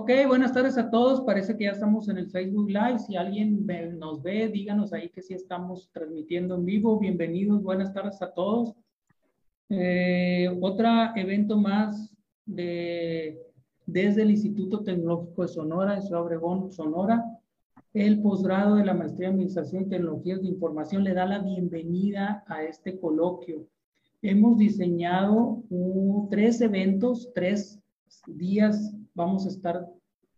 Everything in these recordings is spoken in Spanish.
Ok, buenas tardes a todos. Parece que ya estamos en el Facebook Live. Si alguien nos ve, díganos ahí que sí estamos transmitiendo en vivo. Bienvenidos, buenas tardes a todos. Eh, otro evento más de, desde el Instituto Tecnológico de Sonora, en Ciudad Obregón, Sonora. El posgrado de la Maestría en Administración y Tecnologías de Información le da la bienvenida a este coloquio. Hemos diseñado tres eventos, tres días vamos a estar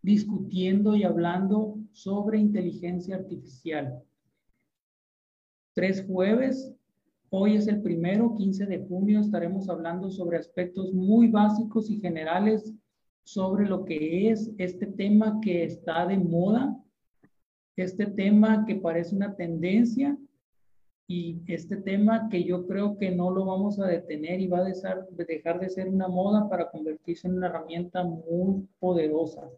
discutiendo y hablando sobre inteligencia artificial. Tres jueves, hoy es el primero, 15 de junio, estaremos hablando sobre aspectos muy básicos y generales sobre lo que es este tema que está de moda, este tema que parece una tendencia y este tema que yo creo que no lo vamos a detener y va a dejar, dejar de ser una moda para convertirse en una herramienta muy poderosa.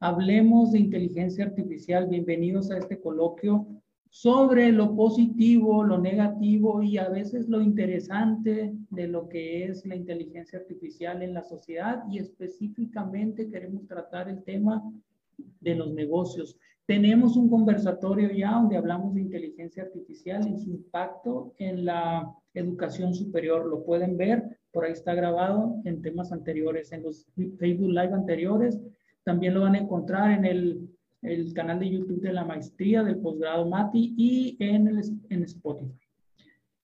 Hablemos de inteligencia artificial. Bienvenidos a este coloquio sobre lo positivo, lo negativo y a veces lo interesante de lo que es la inteligencia artificial en la sociedad y específicamente queremos tratar el tema de los negocios. Tenemos un conversatorio ya donde hablamos de inteligencia artificial y su impacto en la educación superior. Lo pueden ver, por ahí está grabado en temas anteriores, en los Facebook Live anteriores. También lo van a encontrar en el, el canal de YouTube de la maestría del posgrado MATI y en, el, en Spotify.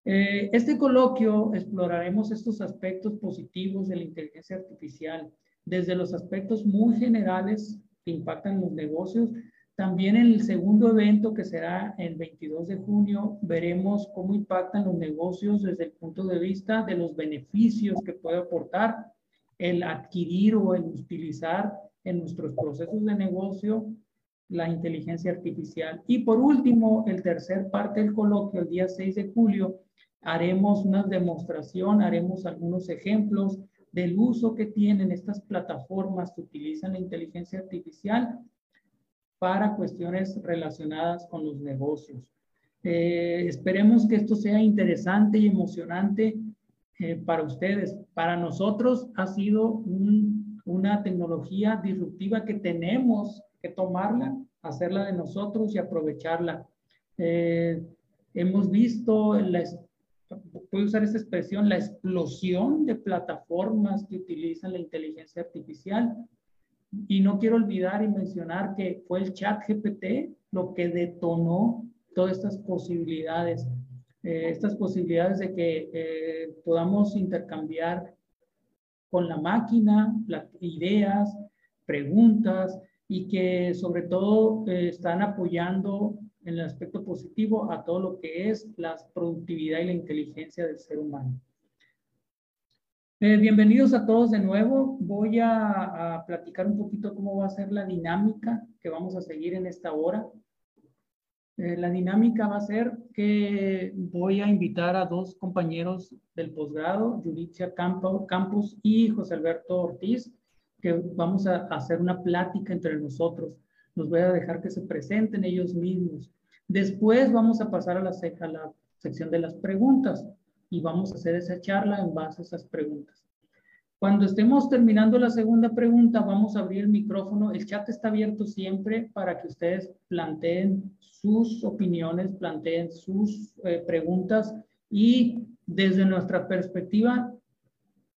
Eh, este coloquio exploraremos estos aspectos positivos de la inteligencia artificial, desde los aspectos muy generales que impactan los negocios también en el segundo evento, que será el 22 de junio, veremos cómo impactan los negocios desde el punto de vista de los beneficios que puede aportar el adquirir o el utilizar en nuestros procesos de negocio la inteligencia artificial. Y por último, el tercer parte del coloquio, el día 6 de julio, haremos una demostración, haremos algunos ejemplos del uso que tienen estas plataformas que utilizan la inteligencia artificial para cuestiones relacionadas con los negocios. Eh, esperemos que esto sea interesante y emocionante eh, para ustedes. Para nosotros ha sido una tecnología disruptiva que tenemos que tomarla, hacerla de nosotros y aprovecharla. Eh, hemos visto, la, puedo usar esta expresión, la explosión de plataformas que utilizan la inteligencia artificial y no quiero olvidar y mencionar que fue el chat GPT lo que detonó todas estas posibilidades, eh, estas posibilidades de que eh, podamos intercambiar con la máquina las ideas, preguntas y que sobre todo eh, están apoyando en el aspecto positivo a todo lo que es la productividad y la inteligencia del ser humano. Eh, bienvenidos a todos de nuevo. Voy a, platicar un poquito cómo va a ser la dinámica que vamos a seguir en esta hora. Eh, la dinámica va a ser que voy a invitar a dos compañeros del posgrado, Judicia Campos y José Alberto Ortiz, que vamos a hacer una plática entre nosotros. Nos voy a dejar que se presenten ellos mismos. Después vamos a pasar a la sección de las preguntas y vamos a hacer esa charla en base a esas preguntas. Cuando estemos terminando la segunda pregunta, vamos a abrir el micrófono. El chat está abierto siempre para que ustedes planteen sus opiniones, planteen sus eh, preguntas y desde nuestra perspectiva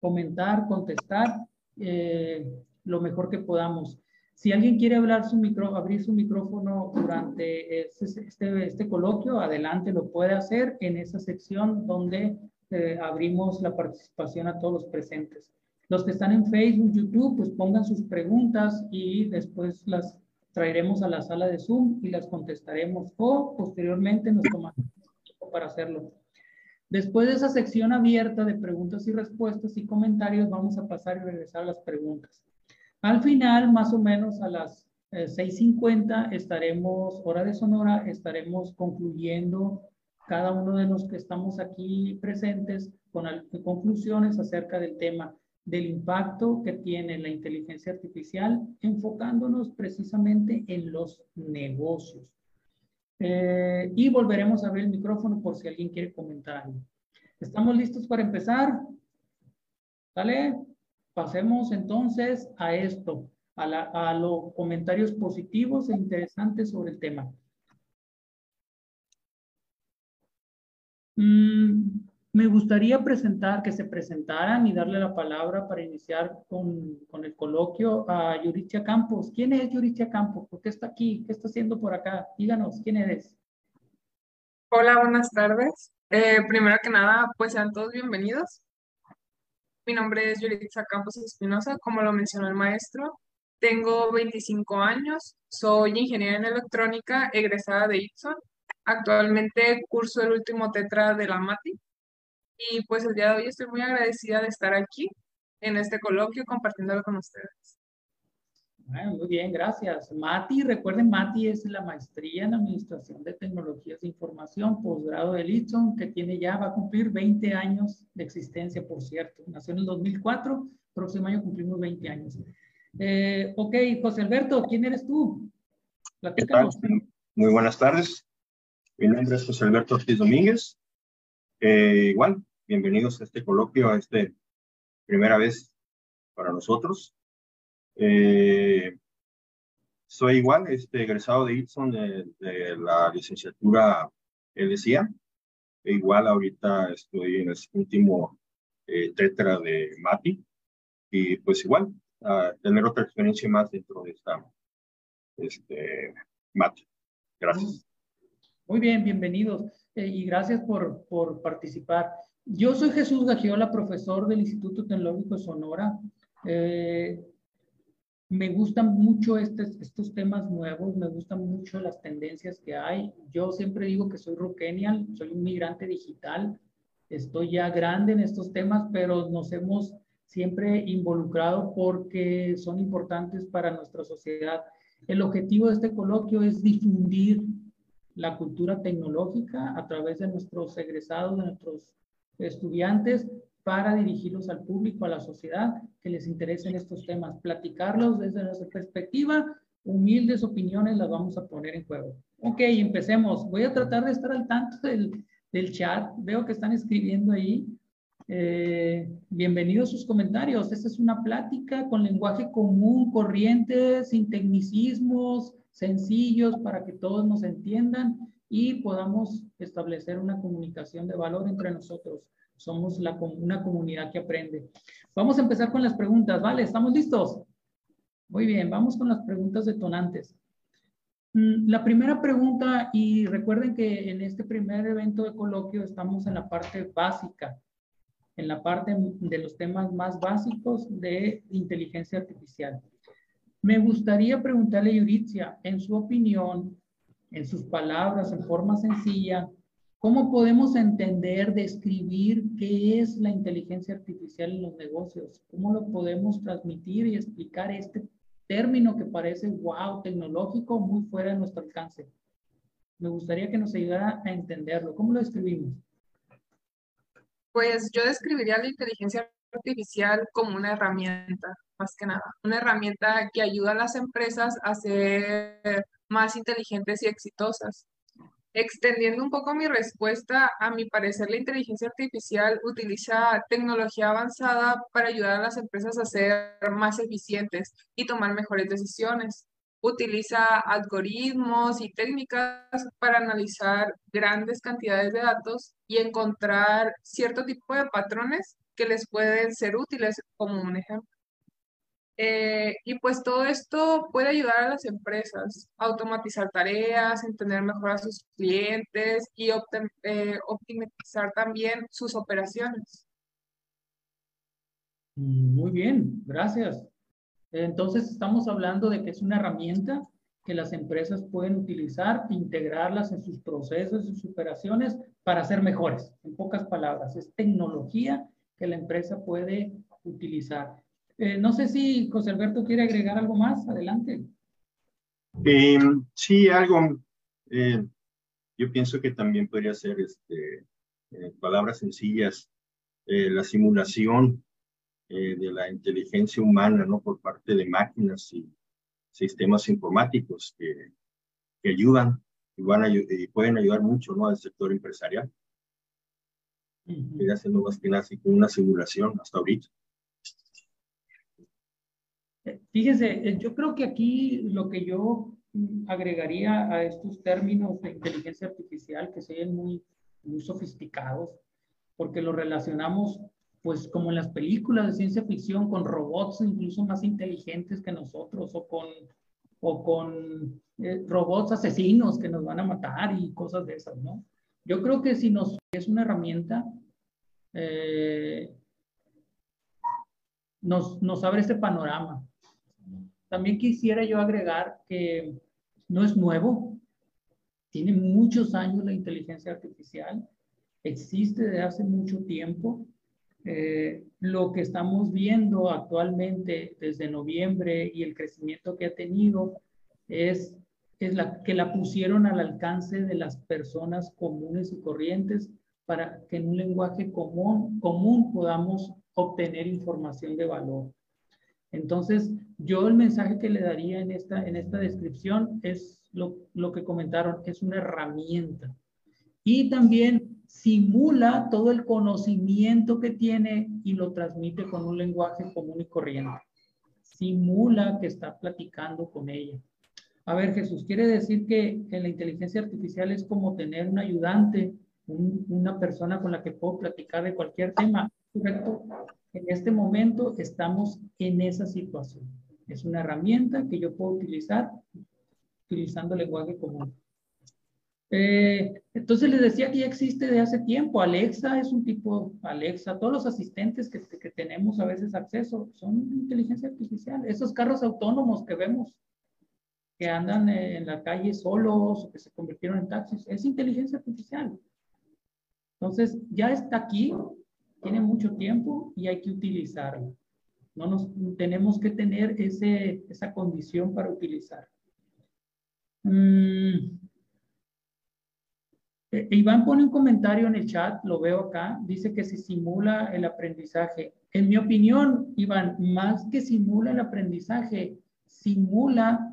comentar, contestar eh, lo mejor que podamos. Si alguien quiere hablar su micro, abrir su micrófono durante este, este, este, coloquio, adelante lo puede hacer en esa sección donde eh, abrimos la participación a todos los presentes. Los que están en Facebook, YouTube, pues pongan sus preguntas y después las traeremos a la sala de Zoom y las contestaremos o posteriormente nos tomaremos tiempo para hacerlo. Después de esa sección abierta de preguntas y respuestas y comentarios, vamos a pasar y regresar a las preguntas. Al final, más o menos a las 6.50, eh, estaremos, hora de Sonora, estaremos concluyendo cada uno de los que estamos aquí presentes con conclusiones acerca del tema del impacto que tiene la inteligencia artificial, enfocándonos precisamente en los negocios. Eh, y volveremos a abrir el micrófono por si alguien quiere comentar algo. ¿Estamos listos para empezar? ¿Vale? Pasemos entonces a esto. a, los comentarios positivos e interesantes sobre el tema. Mm, me gustaría presentar, que se presentaran y darle la palabra para iniciar con, el coloquio a Yuritia Campos. ¿Quién es Yuritia Campos? ¿Por qué está aquí? ¿Qué está haciendo por acá? Díganos, ¿quién eres? Hola, buenas tardes. Eh, primero que nada, pues sean todos bienvenidos. Mi nombre es Yuritia Campos Espinosa, como lo mencionó el maestro. Tengo 25 años, soy ingeniera en electrónica egresada de Ipson. Actualmente curso el último tetra de la MATI y pues el día de hoy estoy muy agradecida de estar aquí en este coloquio compartiéndolo con ustedes. Bueno, muy bien, gracias. Mati, recuerden, Mati es la maestría en Administración de Tecnologías de Información, posgrado de Litson, que tiene ya, va a cumplir 20 años de existencia, por cierto. Nació en el 2004, próximo año cumplimos 20 años. Eh, ok, José Alberto, ¿quién eres tú? Muy buenas tardes. Mi nombre es José Alberto Ortiz Domínguez. Eh, igual, bienvenidos a este coloquio, a este primera vez para nosotros. Eh, soy igual, este, egresado de Itson de, la licenciatura LCA. E igual ahorita estoy en el último eh, tetra de MATI. Y pues igual, tener otra experiencia más dentro de esta este, MATI. Gracias. Muy bien, bienvenidos. Eh, y gracias por, por participar. Yo soy Jesús Gagiola, profesor del Instituto Tecnológico de Sonora. Eh, me gustan mucho estos, estos temas nuevos, me gustan mucho las tendencias que hay. Yo siempre digo que soy rockenial, soy un migrante digital, estoy ya grande en estos temas, pero nos hemos siempre involucrado porque son importantes para nuestra sociedad. El objetivo de este coloquio es difundir la cultura tecnológica a través de nuestros egresados, de nuestros estudiantes, para dirigirlos al público, a la sociedad que les interesen estos temas, platicarlos desde nuestra perspectiva, humildes opiniones las vamos a poner en juego. Ok, empecemos. Voy a tratar de estar al tanto del, del chat. Veo que están escribiendo ahí. Eh, bienvenidos sus comentarios. Esta es una plática con lenguaje común, corriente, sin tecnicismos, sencillos para que todos nos entiendan y podamos establecer una comunicación de valor entre nosotros. Somos la, una comunidad que aprende. Vamos a empezar con las preguntas, ¿vale? ¿Estamos listos? Muy bien, vamos con las preguntas detonantes. Mm, la primera pregunta, y recuerden que en este primer evento de coloquio estamos en la parte básica, en la parte de los temas más básicos de inteligencia artificial. Me gustaría preguntarle a Yuritzia, en su opinión, en sus palabras, en forma sencilla, ¿cómo podemos entender, describir qué es la inteligencia artificial en los negocios? ¿Cómo lo podemos transmitir y explicar este término que parece, wow, tecnológico, muy fuera de nuestro alcance? Me gustaría que nos ayudara a entenderlo. ¿Cómo lo describimos? Pues yo describiría la inteligencia artificial como una herramienta, más que nada, una herramienta que ayuda a las empresas a ser más inteligentes y exitosas. Extendiendo un poco mi respuesta, a mi parecer la inteligencia artificial utiliza tecnología avanzada para ayudar a las empresas a ser más eficientes y tomar mejores decisiones. Utiliza algoritmos y técnicas para analizar grandes cantidades de datos y encontrar cierto tipo de patrones que les pueden ser útiles, como un ejemplo. Eh, y pues todo esto puede ayudar a las empresas a automatizar tareas, entender mejor a sus clientes y eh, optimizar también sus operaciones. Muy bien, gracias. Entonces estamos hablando de que es una herramienta que las empresas pueden utilizar, integrarlas en sus procesos, en sus operaciones para ser mejores. En pocas palabras, es tecnología que la empresa puede utilizar. Eh, no sé si José Alberto quiere agregar algo más. Adelante. Eh, sí, algo. Eh, yo pienso que también podría ser, este, palabras sencillas, la simulación de la inteligencia humana, ¿no? Por parte de máquinas y sistemas informáticos que, que ayudan y, van a, y pueden ayudar mucho, ¿no? Al sector empresarial. Estoy haciendo más que nada una simulación hasta ahorita. Eh, fíjese, eh, yo creo que aquí lo que yo mm, agregaría a estos términos de inteligencia artificial que sean muy, muy sofisticados, porque lo relacionamos pues como en las películas de ciencia ficción con robots incluso más inteligentes que nosotros o con, o con eh, robots asesinos que nos van a matar y cosas de esas, ¿no? Yo creo que si nos es una herramienta, nos, nos abre este panorama. También quisiera yo agregar que no es nuevo, tiene muchos años la inteligencia artificial, existe desde hace mucho tiempo. Eh, lo que estamos viendo actualmente desde noviembre y el crecimiento que ha tenido es, es la, que la pusieron al alcance de las personas comunes y corrientes para que en un lenguaje común, común podamos obtener información de valor. Entonces, yo el mensaje que le daría en esta, en esta descripción es lo, lo que comentaron, es una herramienta. Y también simula todo el conocimiento que tiene y lo transmite con un lenguaje común y corriente. Simula que está platicando con ella. A ver, Jesús, quiere decir que, en la inteligencia artificial es como tener un ayudante, una persona con la que puedo platicar de cualquier tema. Correcto. En este momento estamos en esa situación. Es una herramienta que yo puedo utilizar utilizando lenguaje común. Eh, entonces les decía que ya existe de hace tiempo. Alexa es un tipo, Alexa, todos los asistentes que, que tenemos a veces acceso son inteligencia artificial. Esos carros autónomos que vemos que andan en la calle solos o que se convirtieron en taxis, es inteligencia artificial. Entonces ya está aquí, tiene mucho tiempo y hay que utilizarlo. No nos tenemos que tener esa condición para utilizar. Mm. Eh, Iván pone un comentario en el chat, lo veo acá, dice que se simula el aprendizaje. En mi opinión, Iván, más que simula el aprendizaje, simula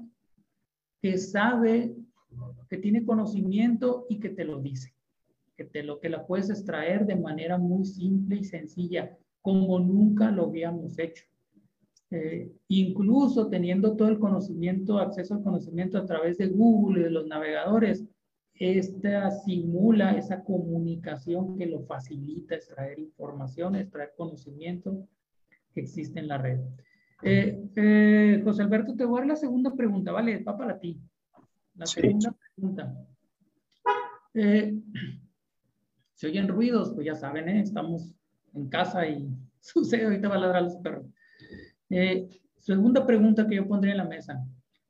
que sabe, que tiene conocimiento y que te lo dice. Que te lo que la puedes extraer de manera muy simple y sencilla, como nunca lo habíamos hecho. Eh, incluso teniendo todo el conocimiento, acceso al conocimiento a través de Google y de los navegadores, esta simula esa comunicación que lo facilita extraer información, extraer conocimiento que existe en la red. Eh, eh, José Alberto, te voy a dar la segunda pregunta, ¿vale? Va para ti. La segunda pregunta. Se oyen ruidos, pues ya saben, estamos en casa y sucede, ahorita va a ladrar los perros. Eh, segunda pregunta que yo pondría en la mesa.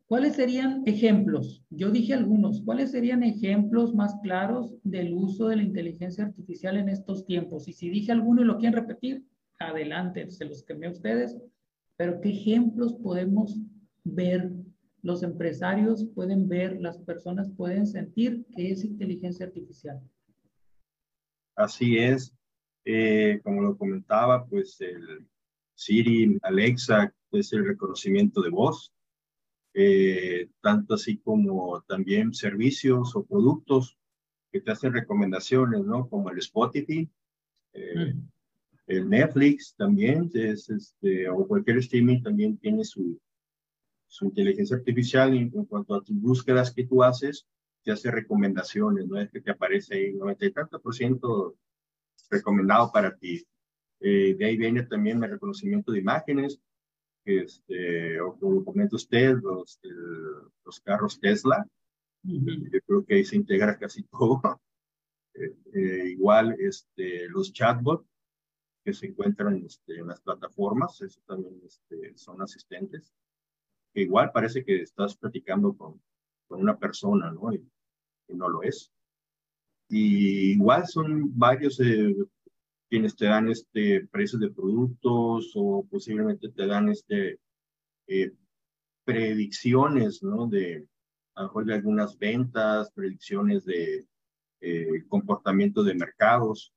¿Cuáles serían ejemplos? Yo dije algunos. ¿Cuáles serían ejemplos más claros del uso de la inteligencia artificial en estos tiempos? Y si dije alguno y lo quieren repetir, adelante, se los quemé a ustedes. Pero ¿qué ejemplos podemos ver? Los empresarios pueden ver, las personas pueden sentir que es inteligencia artificial. Así es. Eh, como lo comentaba, pues el, Siri, Alexa, es el reconocimiento de voz, eh, tanto así como también servicios o productos que te hacen recomendaciones, ¿no? Como el Spotify, eh, mm. el Netflix también, es, este, o cualquier streaming también tiene su, su inteligencia artificial en, cuanto a tus búsquedas que tú haces, te hace recomendaciones, ¿no? Es que te aparece ahí 90 y tanto por ciento recomendado para ti. Eh, de ahí viene también el reconocimiento de imágenes, este, o como comenta usted, los, los carros Tesla. Yo creo que ahí se integra casi todo. Eh, eh, igual este, los chatbots que se encuentran este, en las plataformas, eso también este, son asistentes. Que igual parece que estás platicando con, con una persona, ¿no? Y, y, no lo es. Y igual son varios quienes te dan este, precios de productos o posiblemente te dan este, eh, predicciones, ¿no? De, a lo mejor de algunas ventas, predicciones de eh, comportamiento de mercados,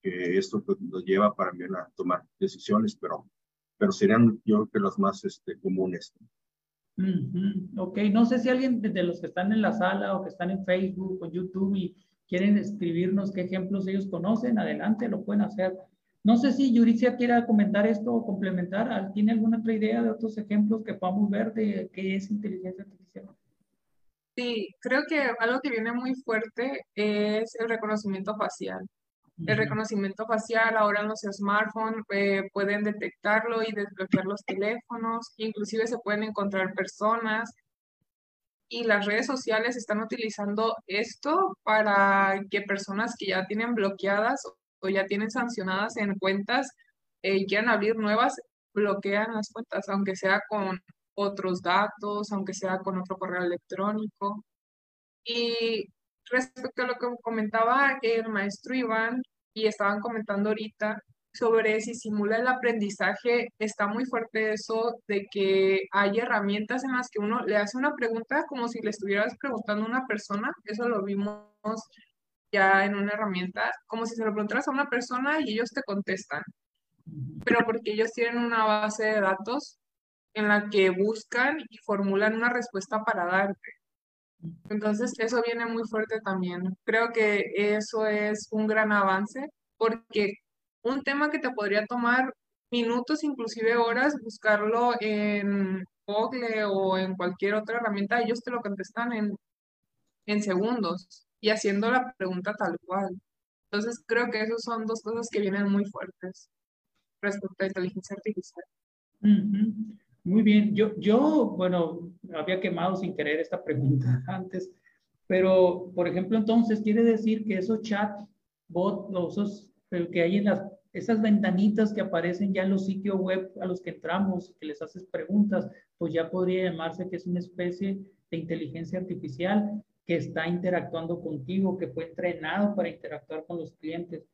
que esto pues, nos lleva para mí a tomar decisiones, pero, pero serían yo creo que los más este, comunes. Ok, no sé si alguien de los que están en la sala o que están en Facebook o YouTube y quieren escribirnos qué ejemplos ellos conocen, adelante, lo pueden hacer. No sé si Yuricia quiera comentar esto o complementar. ¿Tiene alguna otra idea de otros ejemplos que podamos ver de qué es inteligencia artificial? Sí, creo que algo que viene muy fuerte es el reconocimiento facial. El reconocimiento facial ahora en los smartphones eh, pueden detectarlo y desbloquear los teléfonos, inclusive se pueden encontrar personas y las redes sociales están utilizando esto para que personas que ya tienen bloqueadas o ya tienen sancionadas en cuentas eh, quieran abrir nuevas, bloquean las cuentas, aunque sea con otros datos, aunque sea con otro correo electrónico. Y respecto a lo que comentaba el maestro Iván y estaban comentando ahorita, sobre si simula el aprendizaje, está muy fuerte eso de que hay herramientas en las que uno le hace una pregunta como si le estuvieras preguntando a una persona, eso lo vimos ya en una herramienta, como si se lo preguntaras a una persona y ellos te contestan, pero porque ellos tienen una base de datos en la que buscan y formulan una respuesta para darte. Entonces, eso viene muy fuerte también. Creo que eso es un gran avance porque un tema que te podría tomar minutos, inclusive horas, buscarlo en Google o en cualquier otra herramienta, ellos te lo contestan en, en segundos y haciendo la pregunta tal cual. Entonces, creo que esas son dos cosas que vienen muy fuertes respecto a inteligencia artificial. Muy bien. Yo, yo, bueno, había quemado sin querer esta pregunta antes, pero, por ejemplo, entonces quiere decir que esos chat bot, esos que hay en las, esas ventanitas que aparecen ya en los sitios web a los que entramos, que les haces preguntas, pues ya podría llamarse que es una especie de inteligencia artificial que está interactuando contigo, que fue entrenado para interactuar con los clientes.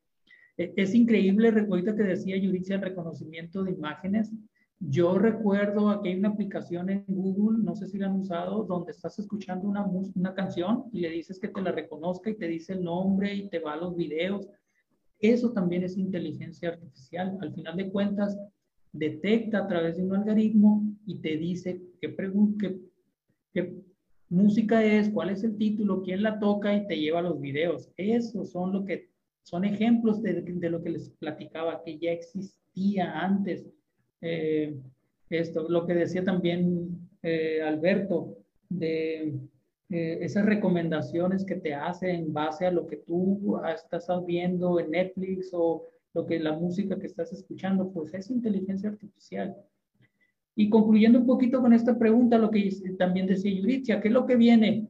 E, es increíble, ahorita que decía Yuricia, el reconocimiento de imágenes. Yo recuerdo que hay una aplicación en Google, no sé si la han usado, donde estás escuchando una, una canción y le dices que te la reconozca y te dice el nombre y te va a los videos. Eso también es inteligencia artificial. Al final de cuentas, detecta a través de un algoritmo y te dice qué, qué, qué música es, cuál es el título, quién la toca y te lleva a los videos. Esos son lo que son ejemplos de, de lo que les platicaba, que ya existía antes. Eh, esto, lo que decía también eh, Alberto, de eh, esas recomendaciones que te hace en base a lo que tú estás viendo en Netflix o lo que la música que estás escuchando, pues es inteligencia artificial. Y concluyendo un poquito con esta pregunta, lo que también decía Yuritia, ¿qué es lo que viene?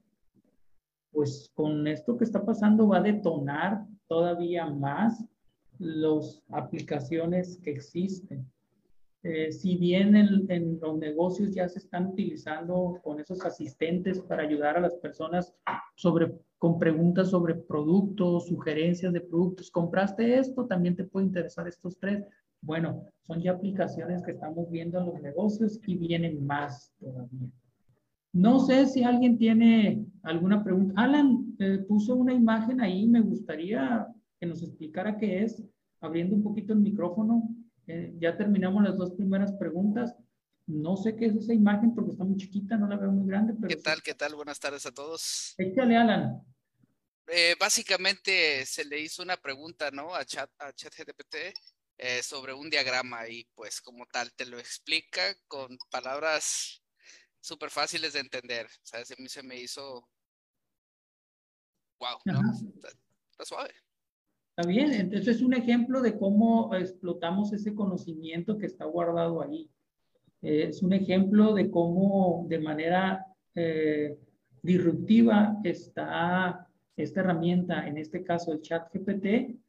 Pues con esto que está pasando va a detonar todavía más las aplicaciones que existen. Eh, si bien en, los negocios ya se están utilizando con esos asistentes para ayudar a las personas sobre, con preguntas sobre productos, sugerencias de productos, compraste esto, también te puede interesar estos tres. Bueno, son ya aplicaciones que estamos viendo en los negocios y vienen más todavía. No sé si alguien tiene alguna pregunta. Alan eh, puso una imagen ahí, me gustaría que nos explicara qué es, abriendo un poquito el micrófono. Eh, ya terminamos las dos primeras preguntas. No sé qué es esa imagen porque está muy chiquita, no la veo muy grande. Pero ¿Qué tal? ¿Qué tal? Buenas tardes a todos. Échale, Alan. Eh, básicamente se le hizo una pregunta, ¿no? A Chat, a ChatGPT eh, sobre un diagrama y pues como tal te lo explica con palabras súper fáciles de entender. O sea, a mí se me hizo, wow, ¿no? está suave. Está bien, entonces es un ejemplo de cómo explotamos ese conocimiento que está guardado ahí. Eh, es un ejemplo de cómo de manera eh, disruptiva está esta herramienta, en este caso el chat GPT,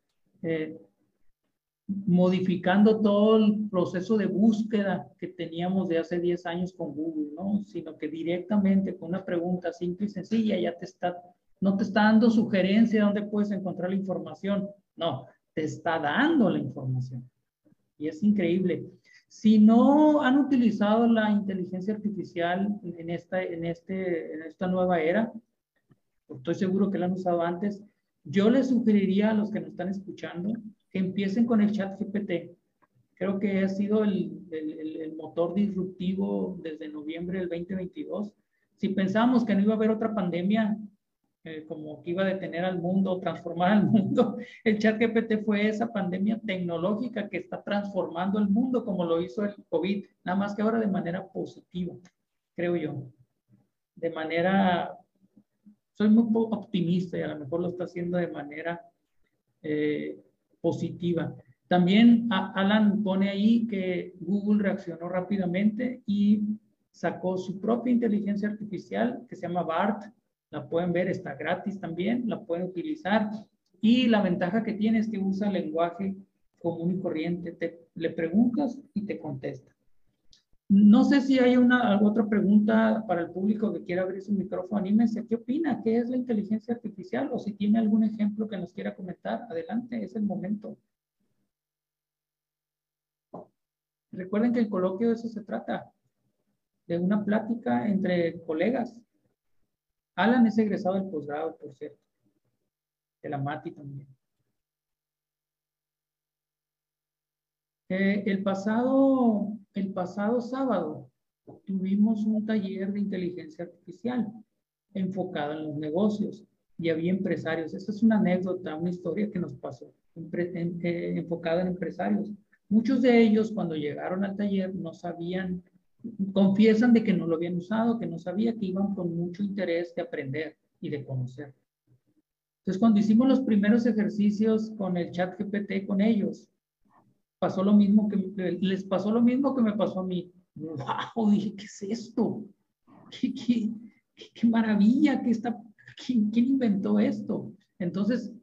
eh, modificando todo el proceso de búsqueda que teníamos de hace 10 años con Google, ¿no? Sino que directamente con una pregunta simple y sencilla ya te está no te está dando sugerencia de dónde puedes encontrar la información. No, te está dando la información. Y es increíble. Si no han utilizado la inteligencia artificial en esta, en este, en esta nueva era, estoy seguro que la han usado antes, yo les sugeriría a los que nos están escuchando que empiecen con el chat GPT. Creo que ha sido el, el, el motor disruptivo desde noviembre del 2022. Si pensábamos que no iba a haber otra pandemia, como que iba a detener al mundo, transformar al mundo. El chat GPT fue esa pandemia tecnológica que está transformando el mundo como lo hizo el COVID, nada más que ahora de manera positiva, creo yo. De manera, soy muy optimista y a lo mejor lo está haciendo de manera eh, positiva. También Alan pone ahí que Google reaccionó rápidamente y sacó su propia inteligencia artificial que se llama BART, la pueden ver, está gratis también, la pueden utilizar. Y la ventaja que tiene es que usa lenguaje común y corriente. Te, le preguntas y te contesta. No sé si hay una otra pregunta para el público que quiera abrir su micrófono. Anímense. ¿Qué opina? ¿Qué es la inteligencia artificial? O si tiene algún ejemplo que nos quiera comentar, adelante, es el momento. Recuerden que el coloquio de eso se trata, de una plática entre colegas. Alan es egresado del posgrado, por cierto. De la MATI también. Eh, el, pasado, el pasado sábado tuvimos un taller de inteligencia artificial enfocado en los negocios y había empresarios. Esta es una anécdota, una historia que nos pasó, eh, enfocada en empresarios. Muchos de ellos cuando llegaron al taller no sabían confiesan de que no lo habían usado, que no sabía, que iban con mucho interés de aprender y de conocer. Entonces, cuando hicimos los primeros ejercicios con el chat GPT con ellos, pasó lo mismo que les pasó lo mismo que me pasó a mí. ¡Wow! Dije, ¿qué es esto? ¿Qué, qué, qué maravilla! ¿Qué está, ¿quién, ¿Quién inventó esto? Entonces,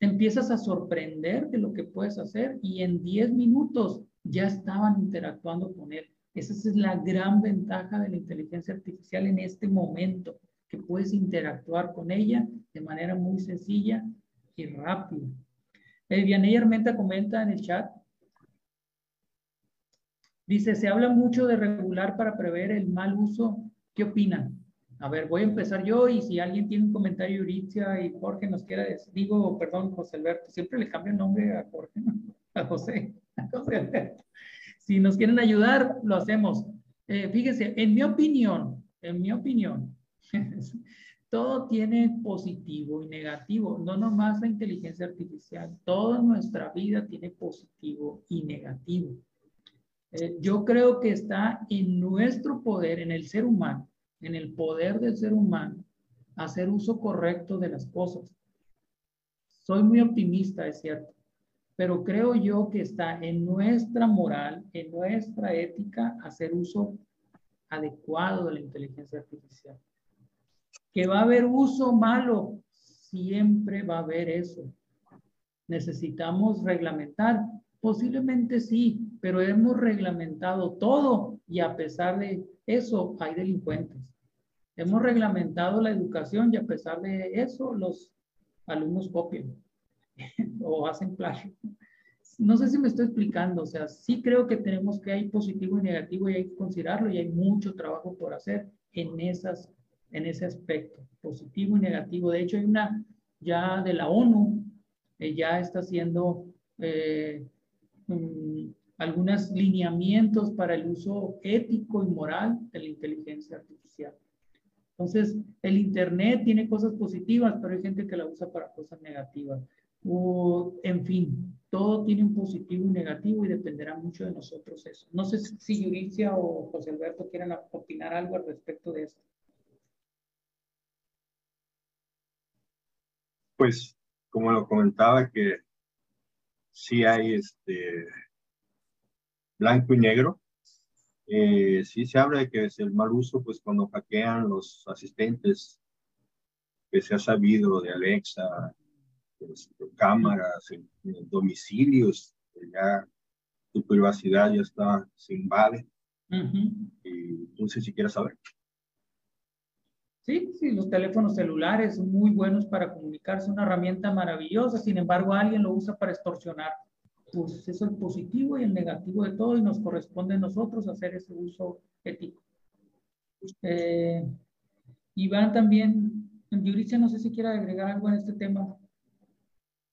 empiezas a sorprender de lo que puedes hacer y en 10 minutos ya estaban interactuando con él. Esa es la gran ventaja de la inteligencia artificial en este momento, que puedes interactuar con ella de manera muy sencilla y rápida. Eh, Vianey Armenta comenta en el chat, dice, se habla mucho de regular para prever el mal uso. ¿Qué opinan? A ver, voy a empezar yo y si alguien tiene un comentario, Euricia y Jorge nos quiera decir, digo, perdón, José Alberto, siempre le cambio el nombre a Jorge, a José, a José Alberto. Si nos quieren ayudar, lo hacemos. Eh, fíjense, en mi opinión, en mi opinión, todo tiene positivo y negativo, no nomás la inteligencia artificial, toda nuestra vida tiene positivo y negativo. Eh, yo creo que está en nuestro poder, en el ser humano, en el poder del ser humano, hacer uso correcto de las cosas. Soy muy optimista, es cierto, pero creo yo que está en nuestra moral, en nuestra ética, hacer uso adecuado de la inteligencia artificial. Que va a haber uso malo, siempre va a haber eso. Necesitamos reglamentar, posiblemente sí, pero hemos reglamentado todo y a pesar de eso hay delincuentes. Hemos reglamentado la educación y a pesar de eso los alumnos copian. o hacen plagio. No sé si me estoy explicando, o sea, sí creo que tenemos que hay positivo y negativo y hay que considerarlo y hay mucho trabajo por hacer en, esas, en ese aspecto, positivo y negativo. De hecho, hay una ya de la ONU, eh, ya está haciendo eh, mm, algunos lineamientos para el uso ético y moral de la inteligencia artificial. Entonces, el Internet tiene cosas positivas, pero hay gente que la usa para cosas negativas o en fin, todo tiene un positivo y negativo y dependerá mucho de nosotros eso. No sé si Yuricia o José Alberto quieren opinar algo al respecto de esto. Pues, como lo comentaba, que sí hay este blanco y negro. Eh, sí se habla de que es el mal uso, pues cuando hackean los asistentes que se ha sabido de Alexa, cámaras, en, domicilios, ya tu privacidad ya está, se invade. Y no sé si quieres saber. Sí, sí, los teléfonos celulares son muy buenos para comunicarse, una herramienta maravillosa, sin embargo alguien lo usa para extorsionar. Pues eso es el positivo y el negativo de todo y nos corresponde a nosotros hacer ese uso ético. Eh, Iván también, Yuricia, no sé si quiere agregar algo en este tema.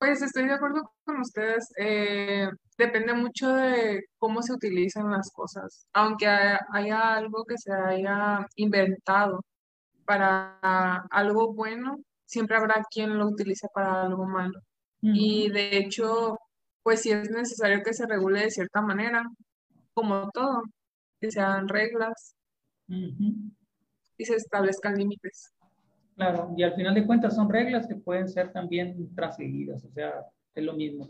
Pues estoy de acuerdo con ustedes. Eh, depende mucho de cómo se utilizan las cosas. Aunque haya algo que se haya inventado para algo bueno, siempre habrá quien lo utilice para algo malo. Y de hecho, pues sí es necesario que se regule de cierta manera, como todo, que sean reglas y se establezcan límites. Claro, y al final de cuentas son reglas que pueden ser también trasguidas, o sea, es lo mismo.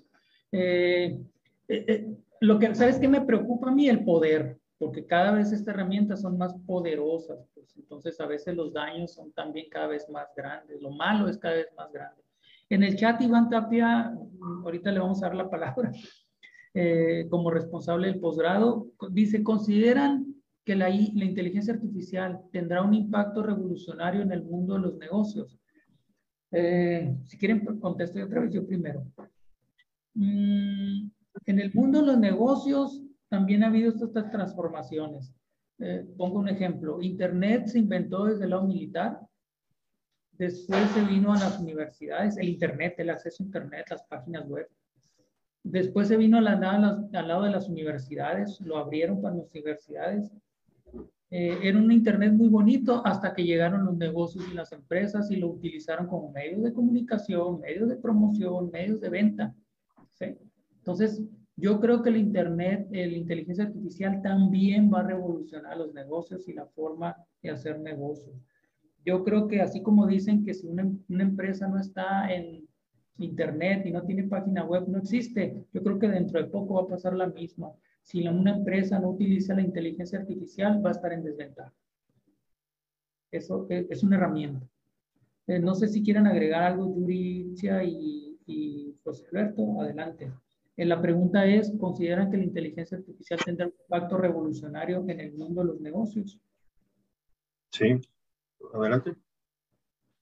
Eh, eh, eh, lo que, ¿sabes qué me preocupa a mí? El poder, porque cada vez estas herramientas son más poderosas, pues entonces a veces los daños son también cada vez más grandes, lo malo es cada vez más grande. En el chat, Iván Tapia, ahorita le vamos a dar la palabra, como responsable del posgrado, dice, ¿consideran que la, la inteligencia artificial tendrá un impacto revolucionario en el mundo de los negocios? Eh, si quieren, contesto otra vez yo primero. Mm, en el mundo de los negocios también ha habido estas transformaciones. Eh, pongo un ejemplo. Internet se inventó desde el lado militar. Después se vino a las universidades, el Internet, el acceso a Internet, las páginas web. Después se vino al lado, al lado de las universidades, lo abrieron para las universidades. Eh, era un Internet muy bonito hasta que llegaron los negocios y las empresas y lo utilizaron como medio de comunicación, medio de promoción, medios de venta. Entonces, yo creo que el Internet, la inteligencia artificial también va a revolucionar los negocios y la forma de hacer negocios. Yo creo que así como dicen que si una, una empresa no está en Internet y no tiene página web, no existe, yo creo que dentro de poco va a pasar la misma si una empresa no utiliza la inteligencia artificial, va a estar en desventaja. Eso es una herramienta. Eh, no sé si quieren agregar algo, Yuri y, y José Alberto. Adelante. Eh, la pregunta es, ¿consideran que la inteligencia artificial tendrá un impacto revolucionario en el mundo de los negocios? Sí, adelante.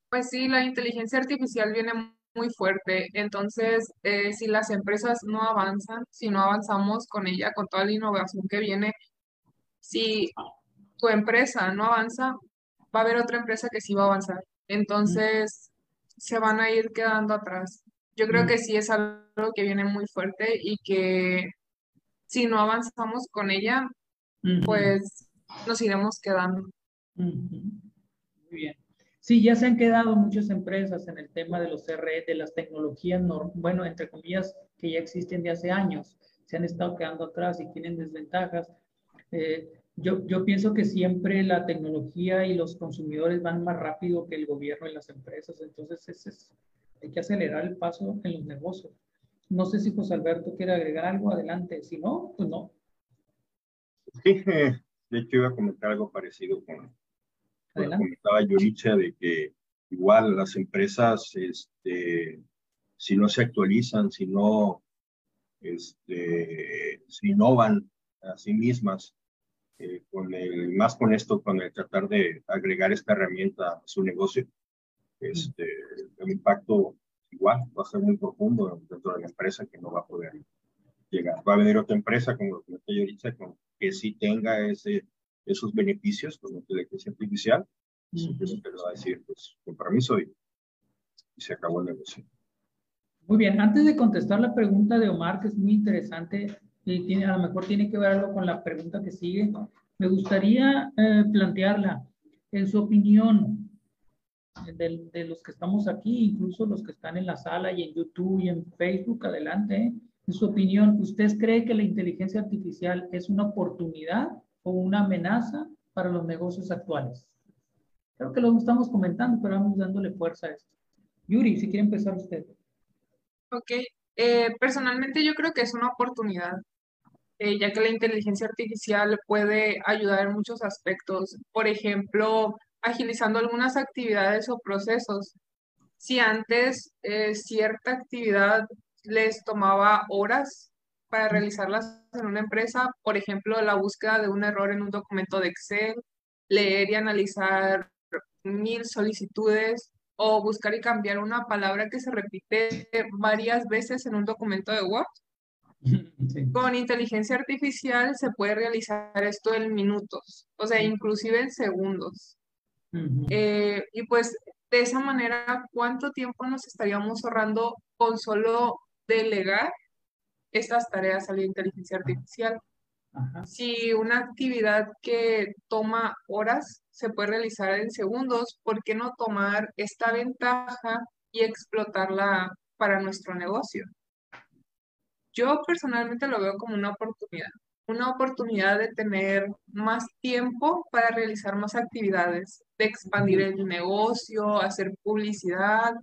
Pues sí, la inteligencia artificial viene muy fuerte. Entonces, eh, si las empresas no avanzan, si no avanzamos con ella, con toda la innovación que viene, si tu empresa no avanza, va a haber otra empresa que sí va a avanzar. Entonces, se van a ir quedando atrás. Yo creo que sí es algo que viene muy fuerte y que si no avanzamos con ella, pues nos iremos quedando. Muy bien. Sí, ya se han quedado muchas empresas en el tema de los CRE, de las tecnologías, bueno, entre comillas, que ya existen de hace años. Se han estado quedando atrás y tienen desventajas. Eh, yo, yo pienso que siempre la tecnología y los consumidores van más rápido que el gobierno y las empresas. Entonces, es, hay que acelerar el paso en los negocios. No sé si José Alberto quiere agregar algo. Adelante. Si no, pues no. Sí, de hecho iba a comentar algo parecido con, comentaba Yoricha de que igual las empresas, este, si no se actualizan, si no, este, se innovan a sí mismas, eh, con el, más con esto, con el tratar de agregar esta herramienta a su negocio, este, el impacto igual va a ser muy profundo dentro de la empresa que no va a poder llegar. Va a venir otra empresa, como lo comenté Yoricha, con, que sí tenga ese esos beneficios con la inteligencia artificial, y se va a decir, pues, compromiso y, y se acabó el negocio. Muy bien, antes de contestar la pregunta de Omar, que es muy interesante, y tiene, a lo mejor tiene que ver algo con la pregunta que sigue, me gustaría eh, plantearla. En su opinión, de, de, los que estamos aquí, incluso los que están en la sala y en YouTube y en Facebook, adelante, en su opinión, ¿usted cree que la inteligencia artificial es una oportunidad o una amenaza para los negocios actuales. Creo que lo estamos comentando, pero vamos dándole fuerza a esto. Yuri, si quiere empezar usted. Ok, eh, personalmente yo creo que es una oportunidad, eh, ya que la inteligencia artificial puede ayudar en muchos aspectos. Por ejemplo, agilizando algunas actividades o procesos. Si antes eh, cierta actividad les tomaba horas para realizarlas en una empresa, por ejemplo, la búsqueda de un error en un documento de Excel, leer y analizar mil solicitudes o buscar y cambiar una palabra que se repite varias veces en un documento de Word. Con inteligencia artificial se puede realizar esto en minutos, o sea, inclusive en segundos. Eh, y pues de esa manera, ¿cuánto tiempo nos estaríamos ahorrando con solo delegar estas tareas a la inteligencia artificial. Si una actividad que toma horas se puede realizar en segundos, ¿por qué no tomar esta ventaja y explotarla para nuestro negocio? Yo personalmente lo veo como una oportunidad, una oportunidad de tener más tiempo para realizar más actividades, de expandir el negocio, hacer publicidad.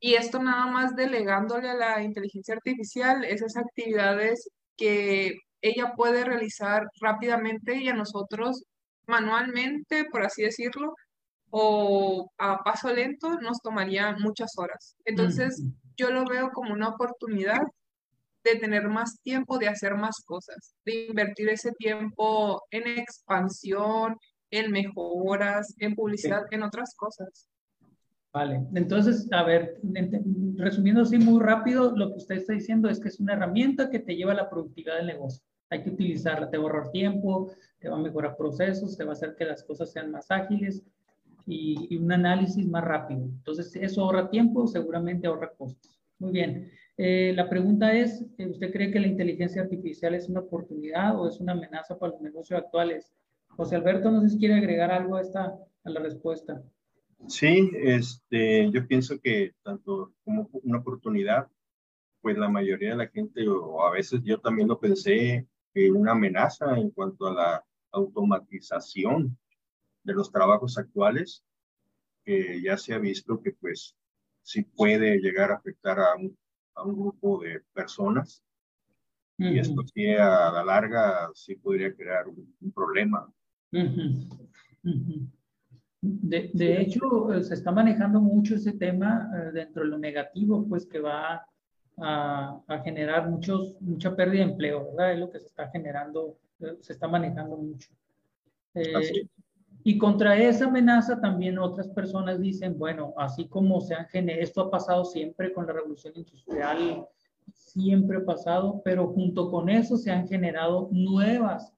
Y esto nada más delegándole a la inteligencia artificial esas actividades que ella puede realizar rápidamente y a nosotros manualmente, por así decirlo, o a paso lento nos tomaría muchas horas. Entonces, yo lo veo como una oportunidad de tener más tiempo, de hacer más cosas, de invertir ese tiempo en expansión, en mejoras, en publicidad, en otras cosas. Vale, entonces, a ver, resumiendo así muy rápido, lo que usted está diciendo es que es una herramienta que te lleva a la productividad del negocio. Hay que utilizarla, te va a ahorrar tiempo, te va a mejorar procesos, te va a hacer que las cosas sean más ágiles y, un análisis más rápido. Entonces, eso ahorra tiempo, seguramente ahorra costos. Muy bien. Eh, la pregunta es, ¿usted cree que la inteligencia artificial es una oportunidad o es una amenaza para los negocios actuales? José Alberto, no sé si quiere agregar algo a, esta, a la respuesta. Sí, este, yo pienso que tanto como una oportunidad, pues la mayoría de la gente, o a veces yo también lo pensé, que una amenaza en cuanto a la automatización de los trabajos actuales, que ya se ha visto que pues sí puede llegar a afectar a un a un grupo de personas. Y esto sí a la larga sí podría crear un, problema. De, de, hecho, eh, se está manejando mucho ese tema eh, dentro de lo negativo, pues que va a, a, generar muchos, mucha pérdida de empleo, ¿verdad? Es lo que se está generando, eh, se está manejando mucho. y contra esa amenaza también otras personas dicen, bueno, así como se han generado, esto ha pasado siempre con la revolución industrial, siempre ha pasado, pero junto con eso se han generado nuevas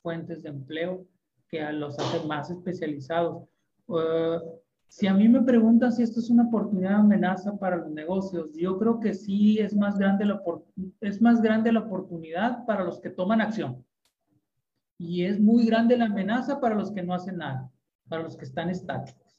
fuentes de empleo que los hacen más especializados. Uh, si a mí me preguntan si esto es una oportunidad o amenaza para los negocios, yo creo que sí es más grande la, es más grande la oportunidad para los que toman acción y es muy grande la amenaza para los que no hacen nada, para los que están estáticos.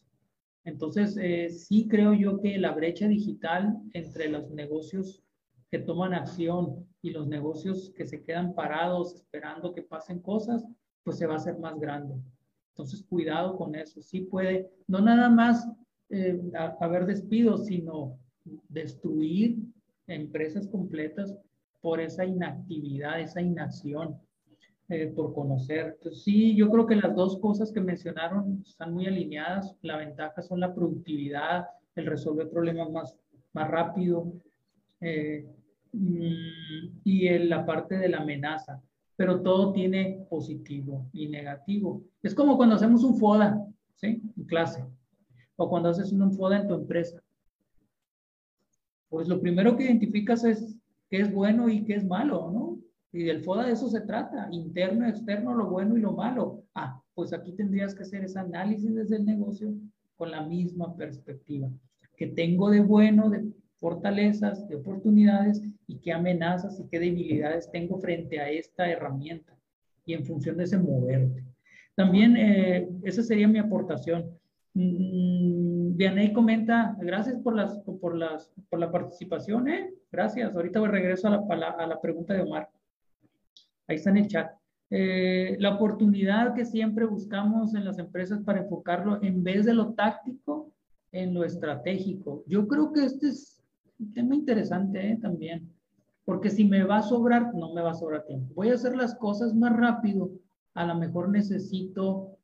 Entonces, eh, sí creo yo que la brecha digital entre los negocios que toman acción y los negocios que se quedan parados esperando que pasen cosas, pues se va a hacer más grande. Entonces, cuidado con eso. Sí puede, no nada más eh, haber despidos, sino destruir empresas completas por esa inactividad, esa inacción. Eh, por conocer. Entonces, sí, yo creo que las dos cosas que mencionaron están muy alineadas. La ventaja son la productividad, el resolver problemas más, más rápido eh, mm, y en la parte de la amenaza. Pero todo tiene positivo y negativo. Es como cuando hacemos un FODA, ¿sí? En clase. O cuando haces un FODA en tu empresa. Pues lo primero que identificas es qué es bueno y qué es malo, ¿no? Y del FODA de eso se trata, interno, externo, lo bueno y lo malo. Ah, pues aquí tendrías que hacer ese análisis desde el negocio con la misma perspectiva. ¿Qué tengo de bueno, de fortalezas, de oportunidades y qué amenazas y qué debilidades tengo frente a esta herramienta? Y en función de ese moverte. También eh, esa sería mi aportación. Mm, comenta, gracias por, las, por, las, por la participación, ¿eh? Gracias. Ahorita voy regreso a la, a la pregunta de Omar. Ahí está en el chat. Eh, la oportunidad que siempre buscamos en las empresas para enfocarlo en vez de lo táctico, en lo estratégico. Yo creo que este es tema interesante ¿eh? también, porque si me va a sobrar, no me va a sobrar tiempo. Voy a hacer las cosas más rápido, a lo mejor necesito,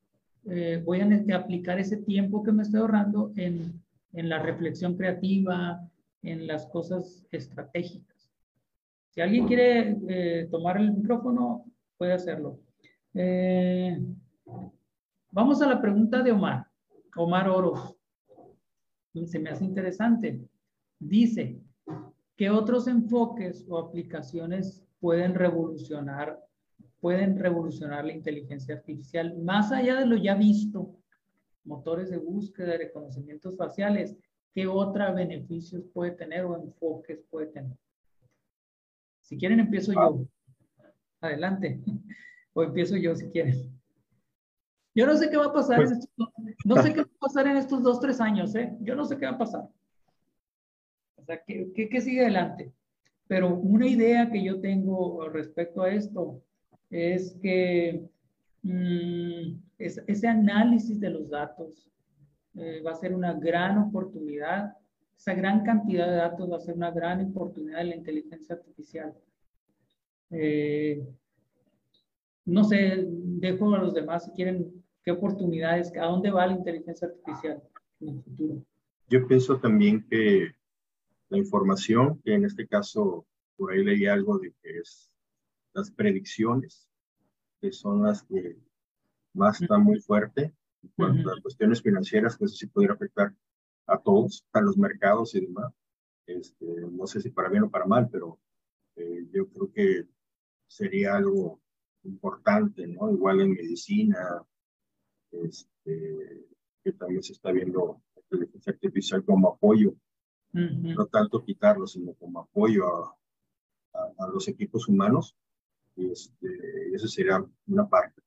eh, voy a aplicar ese tiempo que me estoy ahorrando en, en la reflexión creativa, en las cosas estratégicas. Si alguien quiere eh, tomar el micrófono, puede hacerlo. Vamos a la pregunta de Omar. Omar Oros. Se me hace interesante. Dice, ¿qué otros enfoques o aplicaciones pueden revolucionar, pueden revolucionar la inteligencia artificial más allá de lo ya visto? Motores de búsqueda, reconocimientos faciales. ¿Qué otros beneficios puede tener o enfoques puede tener? Si quieren, empiezo yo. Adelante. O empiezo yo si quieres. Yo no sé qué va a pasar, en pues estos, no sé qué va a pasar en estos dos, tres años, ¿eh? Yo no sé qué va a pasar. O sea, ¿qué, qué, sigue adelante? Pero una idea que yo tengo respecto a esto es que mm, ese análisis de los datos eh, va a ser una gran oportunidad. Esa gran cantidad de datos va a ser una gran oportunidad de la inteligencia artificial. Eh, no sé, dejo a los demás si quieren qué oportunidades, a dónde va la inteligencia artificial en el futuro. Yo pienso también que la información, que en este caso por ahí leí algo de que es las predicciones, que son las que más están muy fuerte en cuanto a cuestiones financieras, que eso sí pudiera afectar a todos, a los mercados y demás. Este, no sé si para bien o para mal, pero eh, yo creo que sería algo importante, ¿no? Igual en medicina, este, que también se está viendo la inteligencia artificial como apoyo, no tanto quitarlo, sino como apoyo a, a, los equipos humanos. Y este, esa sería una parte.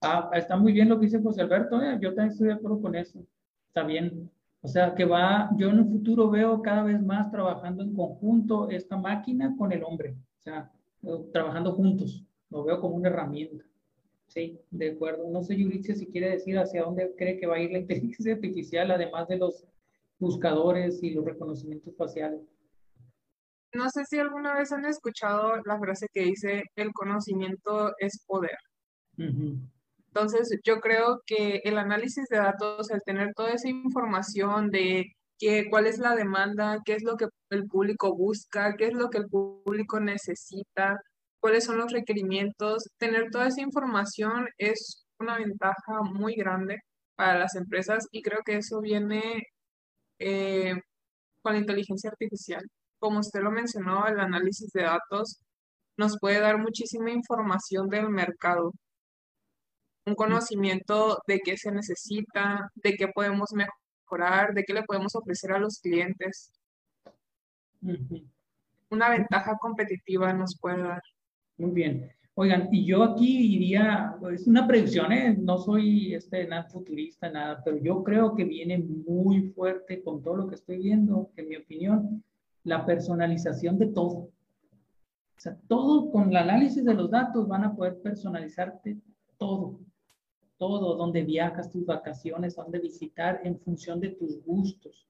Ah, está muy bien lo que dice José Alberto, ¿eh? yo también estoy de acuerdo con eso. Está bien. O sea, que va, yo en el futuro veo cada vez más trabajando en conjunto esta máquina con el hombre. O sea, trabajando juntos. Lo veo como una herramienta. Sí, de acuerdo. No sé, Yuricia, si quiere decir hacia dónde cree que va a ir la inteligencia artificial, además de los buscadores y los reconocimientos faciales. No sé si alguna vez han escuchado la frase que dice, el conocimiento es poder. Entonces, yo creo que el análisis de datos, el tener toda esa información de que, cuál es la demanda, qué es lo que el público busca, qué es lo que el público necesita, cuáles son los requerimientos. Tener toda esa información es una ventaja muy grande para las empresas y creo que eso viene eh, con la inteligencia artificial. Como usted lo mencionó, el análisis de datos nos puede dar muchísima información del mercado, un conocimiento de qué se necesita, de qué podemos mejorar, de qué le podemos ofrecer a los clientes. Una ventaja competitiva nos puede dar. Muy bien. Oigan, y yo aquí iría, es una predicción, ¿eh? no soy este, nada futurista, nada, pero yo creo que viene muy fuerte con todo lo que estoy viendo, en mi opinión, la personalización de todo. O sea, todo con el análisis de los datos van a poder personalizarte todo, todo, donde viajas, tus vacaciones, dónde visitar en función de tus gustos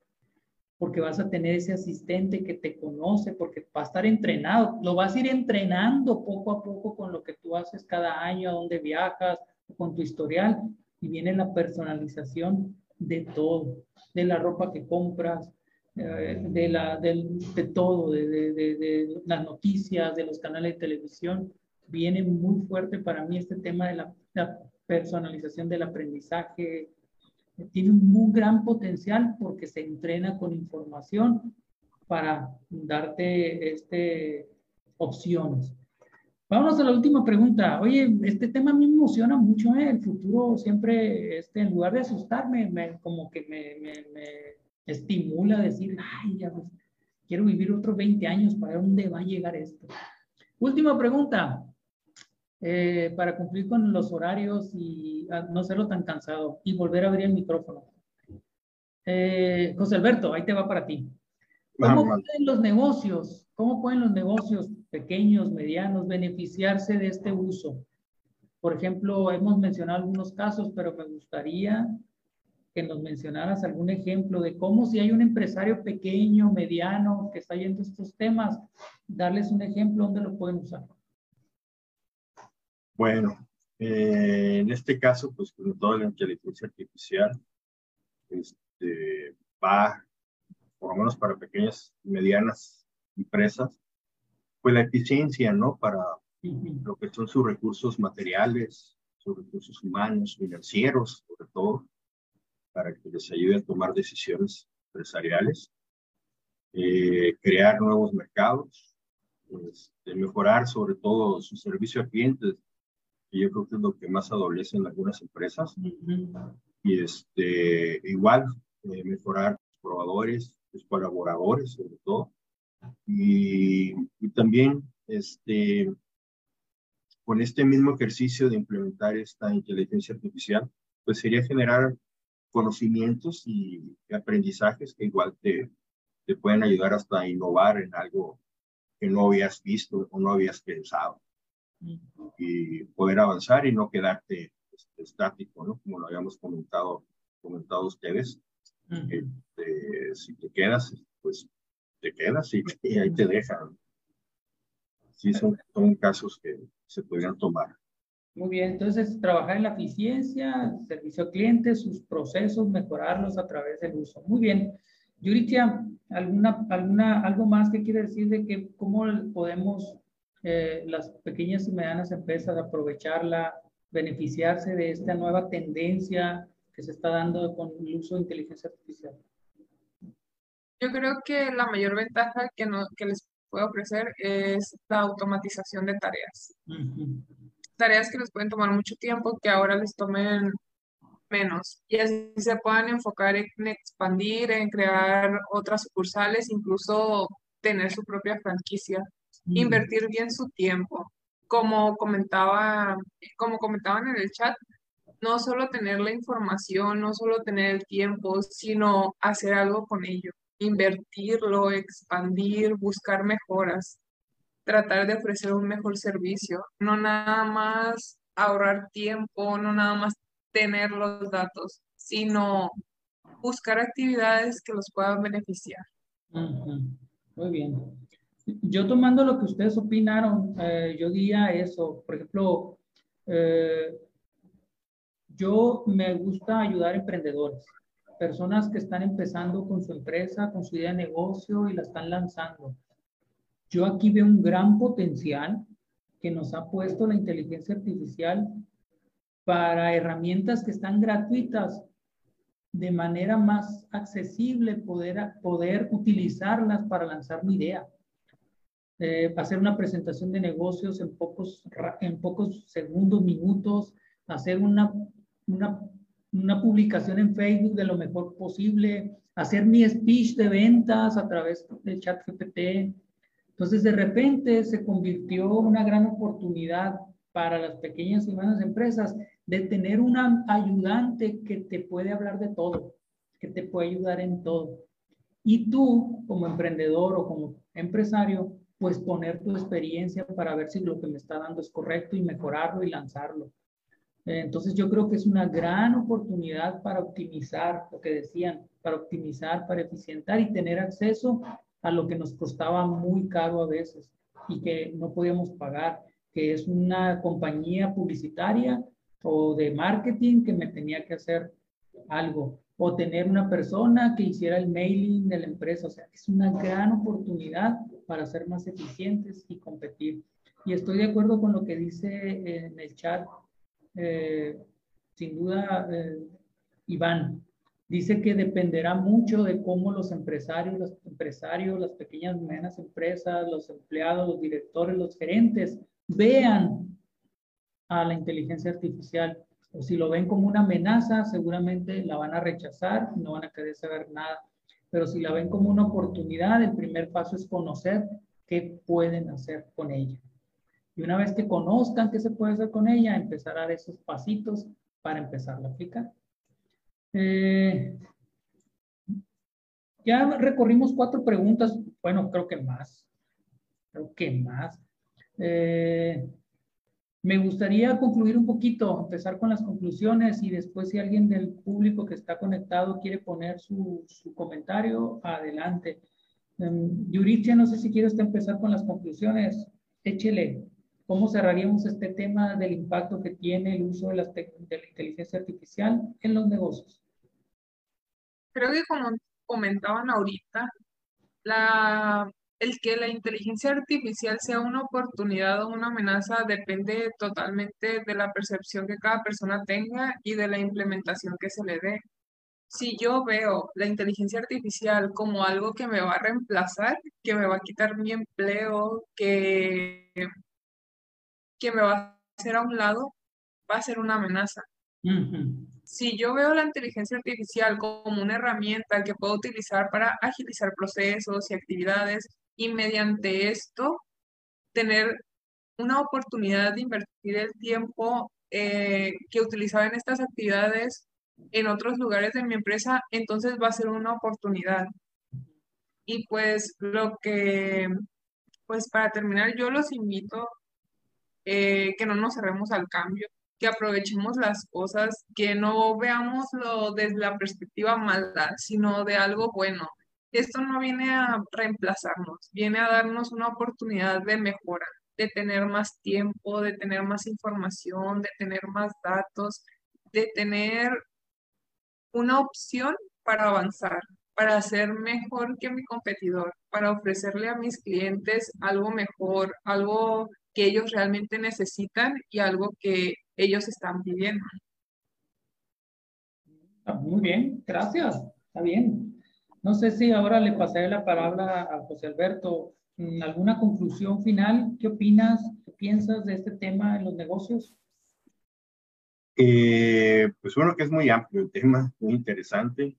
porque vas a tener ese asistente que te conoce, porque va a estar entrenado, lo vas a ir entrenando poco a poco con lo que tú haces cada año, a dónde viajas, con tu historial, y viene la personalización de todo, de la ropa que compras, eh, de, la, de, de todo, de, de, las noticias, de los canales de televisión. Viene muy fuerte para mí este tema de la, la personalización del aprendizaje, tiene un muy gran potencial porque se entrena con información para darte este, opciones. Vamos a la última pregunta. Oye, este tema me emociona mucho, ¿eh? El futuro siempre, este, en lugar de asustarme, me, como que me, me, me estimula a decir, ay, ya, quiero vivir otros 20 años para ver dónde va a llegar esto. Última pregunta. Eh, para cumplir con los horarios y no serlo tan cansado y volver a abrir el micrófono. Eh, José Alberto, ahí te va para ti. ¿Cómo pueden los negocios, cómo pueden los negocios pequeños, medianos, beneficiarse de este uso? Por ejemplo, hemos mencionado algunos casos, pero me gustaría que nos mencionaras algún ejemplo de cómo si hay un empresario pequeño, mediano, que está yendo estos temas, darles un ejemplo donde lo pueden usar. Bueno, eh, en este caso, pues con toda la inteligencia artificial, este, va, por lo menos para pequeñas y medianas empresas, pues la eficiencia, ¿no? Para lo que son sus recursos materiales, sus recursos humanos, financieros, sobre todo, para que les ayude a tomar decisiones empresariales, eh, crear nuevos mercados, este, mejorar sobre todo su servicio a clientes, y yo creo que es lo que más adolece en algunas empresas. Y este, igual, eh, mejorar los probadores, los colaboradores, sobre todo. Y, y también, este, con este mismo ejercicio de implementar esta inteligencia artificial, pues sería generar conocimientos y aprendizajes que igual te, te pueden ayudar hasta a innovar en algo que no habías visto o no habías pensado. Y poder avanzar y no quedarte este, estático, ¿no? Como lo habíamos comentado, comentado ustedes. Este, si te quedas, pues te quedas y, ahí te dejan. Sí, son, son casos que se podrían tomar. Muy bien, entonces trabajar en la eficiencia, servicio al cliente, sus procesos, mejorarlos a través del uso. Muy bien. Yuritia, ¿alguna, alguna, ¿algo más que quiere decir de que cómo podemos eh, las pequeñas y medianas empresas aprovecharla, beneficiarse de esta nueva tendencia que se está dando con el uso de inteligencia artificial? Yo creo que la mayor ventaja que, no, que les puedo ofrecer es la automatización de tareas. Tareas que les pueden tomar mucho tiempo, que ahora les tomen menos. Y así se puedan enfocar en expandir, en crear otras sucursales, incluso tener su propia franquicia, invertir bien su tiempo. Como comentaba, como comentaban en el chat, no solo tener la información, no solo tener el tiempo, sino hacer algo con ello invertirlo, expandir, buscar mejoras, tratar de ofrecer un mejor servicio, no nada más ahorrar tiempo, no nada más tener los datos, sino buscar actividades que los puedan beneficiar. Muy bien. Yo tomando lo que ustedes opinaron, eh, yo diría eso. Por ejemplo, eh, yo me gusta ayudar a emprendedores personas que están empezando con su empresa, con su idea de negocio y la están lanzando. Yo aquí veo un gran potencial que nos ha puesto la inteligencia artificial para herramientas que están gratuitas de manera más accesible, poder, poder utilizarlas para lanzar mi idea. Eh, hacer una presentación de negocios en pocos, en pocos segundos, minutos, hacer una, una una publicación en Facebook de lo mejor posible, hacer mi speech de ventas a través del chat GPT. Entonces, de repente se convirtió una gran oportunidad para las pequeñas y medianas empresas de tener una ayudante que te puede hablar de todo, que te puede ayudar en todo. Y tú, como emprendedor o como empresario, pues poner tu experiencia para ver si lo que me está dando es correcto y mejorarlo y lanzarlo. Entonces yo creo que es una gran oportunidad para optimizar, lo que decían, para optimizar, para eficientar y tener acceso a lo que nos costaba muy caro a veces y que no podíamos pagar, que es una compañía publicitaria o de marketing que me tenía que hacer algo o tener una persona que hiciera el mailing de la empresa. O sea, es una gran oportunidad para ser más eficientes y competir. Y estoy de acuerdo con lo que dice en el chat eh, sin duda, eh, Iván, dice que dependerá mucho de cómo los empresarios, los empresarios, las pequeñas y medianas empresas, los empleados, los directores, los gerentes vean a la inteligencia artificial. Si lo ven como una amenaza, seguramente la van a rechazar no van a querer saber nada. Pero si la ven como una oportunidad, el primer paso es conocer qué pueden hacer con ella. Y una vez que conozcan qué se puede hacer con ella, empezar a dar esos pasitos para empezar a aplicar. Eh, ya recorrimos cuatro preguntas, bueno, creo que más, creo que más. Eh, me gustaría concluir un poquito, empezar con las conclusiones y después si alguien del público que está conectado quiere poner su, su comentario, adelante. Um, Yuritia, no sé si quieres empezar con las conclusiones. Échele. ¿Cómo cerraríamos este tema del impacto que tiene el uso de, la inteligencia artificial en los negocios? Creo que como comentaban ahorita, la, el que la inteligencia artificial sea una oportunidad o una amenaza depende totalmente de la percepción que cada persona tenga y de la implementación que se le dé. Si yo veo la inteligencia artificial como algo que me va a reemplazar, que me va a quitar mi empleo, que que me va a hacer a un lado, va a ser una amenaza. Si yo veo la inteligencia artificial como una herramienta que puedo utilizar para agilizar procesos y actividades y mediante esto tener una oportunidad de invertir el tiempo eh, que utilizaba en estas actividades en otros lugares de mi empresa, entonces va a ser una oportunidad. Y pues lo que, pues para terminar, yo los invito eh, que no nos cerremos al cambio, que aprovechemos las cosas, que no veámoslo desde la perspectiva mala, sino de algo bueno. Esto no viene a reemplazarnos, viene a darnos una oportunidad de mejora, de tener más tiempo, de tener más información, de tener más datos, de tener una opción para avanzar, para ser mejor que mi competidor, para ofrecerle a mis clientes algo mejor, algo que ellos realmente necesitan y algo que ellos están pidiendo. Muy bien, gracias. Está bien. No sé si ahora le pasaré la palabra a José Alberto. ¿Alguna conclusión final? ¿Qué opinas? ¿Qué piensas de este tema en los negocios? Eh, pues bueno, que es muy amplio el tema, muy interesante,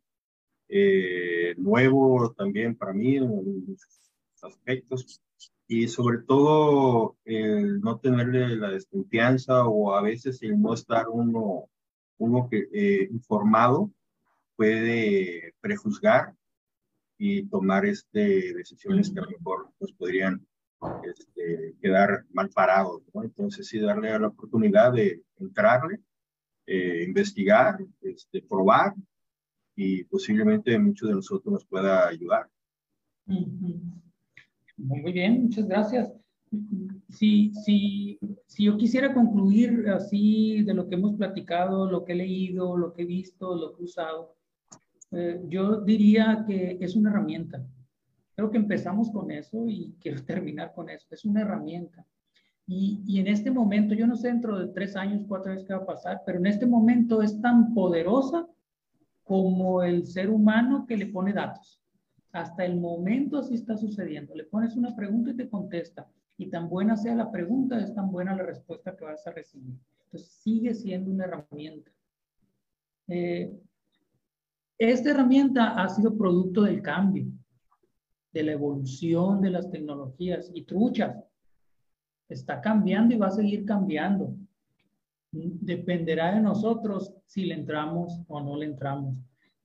eh, nuevo también para mí en muchos aspectos y sobre todo el no tenerle la desconfianza o a veces el no estar uno, uno que, eh, informado puede prejuzgar y tomar este, decisiones que a lo mejor nos podrían este, quedar mal parados. Entonces sí darle la oportunidad de entrarle eh, investigar, este, probar y posiblemente muchos de nosotros nos pueda ayudar. Muy bien, muchas gracias. Si, si, si yo quisiera concluir así de lo que hemos platicado, lo que he leído, lo que he visto, lo que he usado, eh, yo diría que es una herramienta. Creo que empezamos con eso y quiero terminar con eso. Es una herramienta. Y, en este momento, yo no sé dentro de tres años, cuatro años qué va a pasar, pero en este momento es tan poderosa como el ser humano que le pone datos. Hasta el momento así está sucediendo. Le pones una pregunta y te contesta. Y tan buena sea la pregunta, es tan buena la respuesta que vas a recibir. Entonces sigue siendo una herramienta. Eh, esta herramienta ha sido producto del cambio, de la evolución de las tecnologías y truchas está cambiando y va a seguir cambiando. Dependerá de nosotros si le entramos o no le entramos.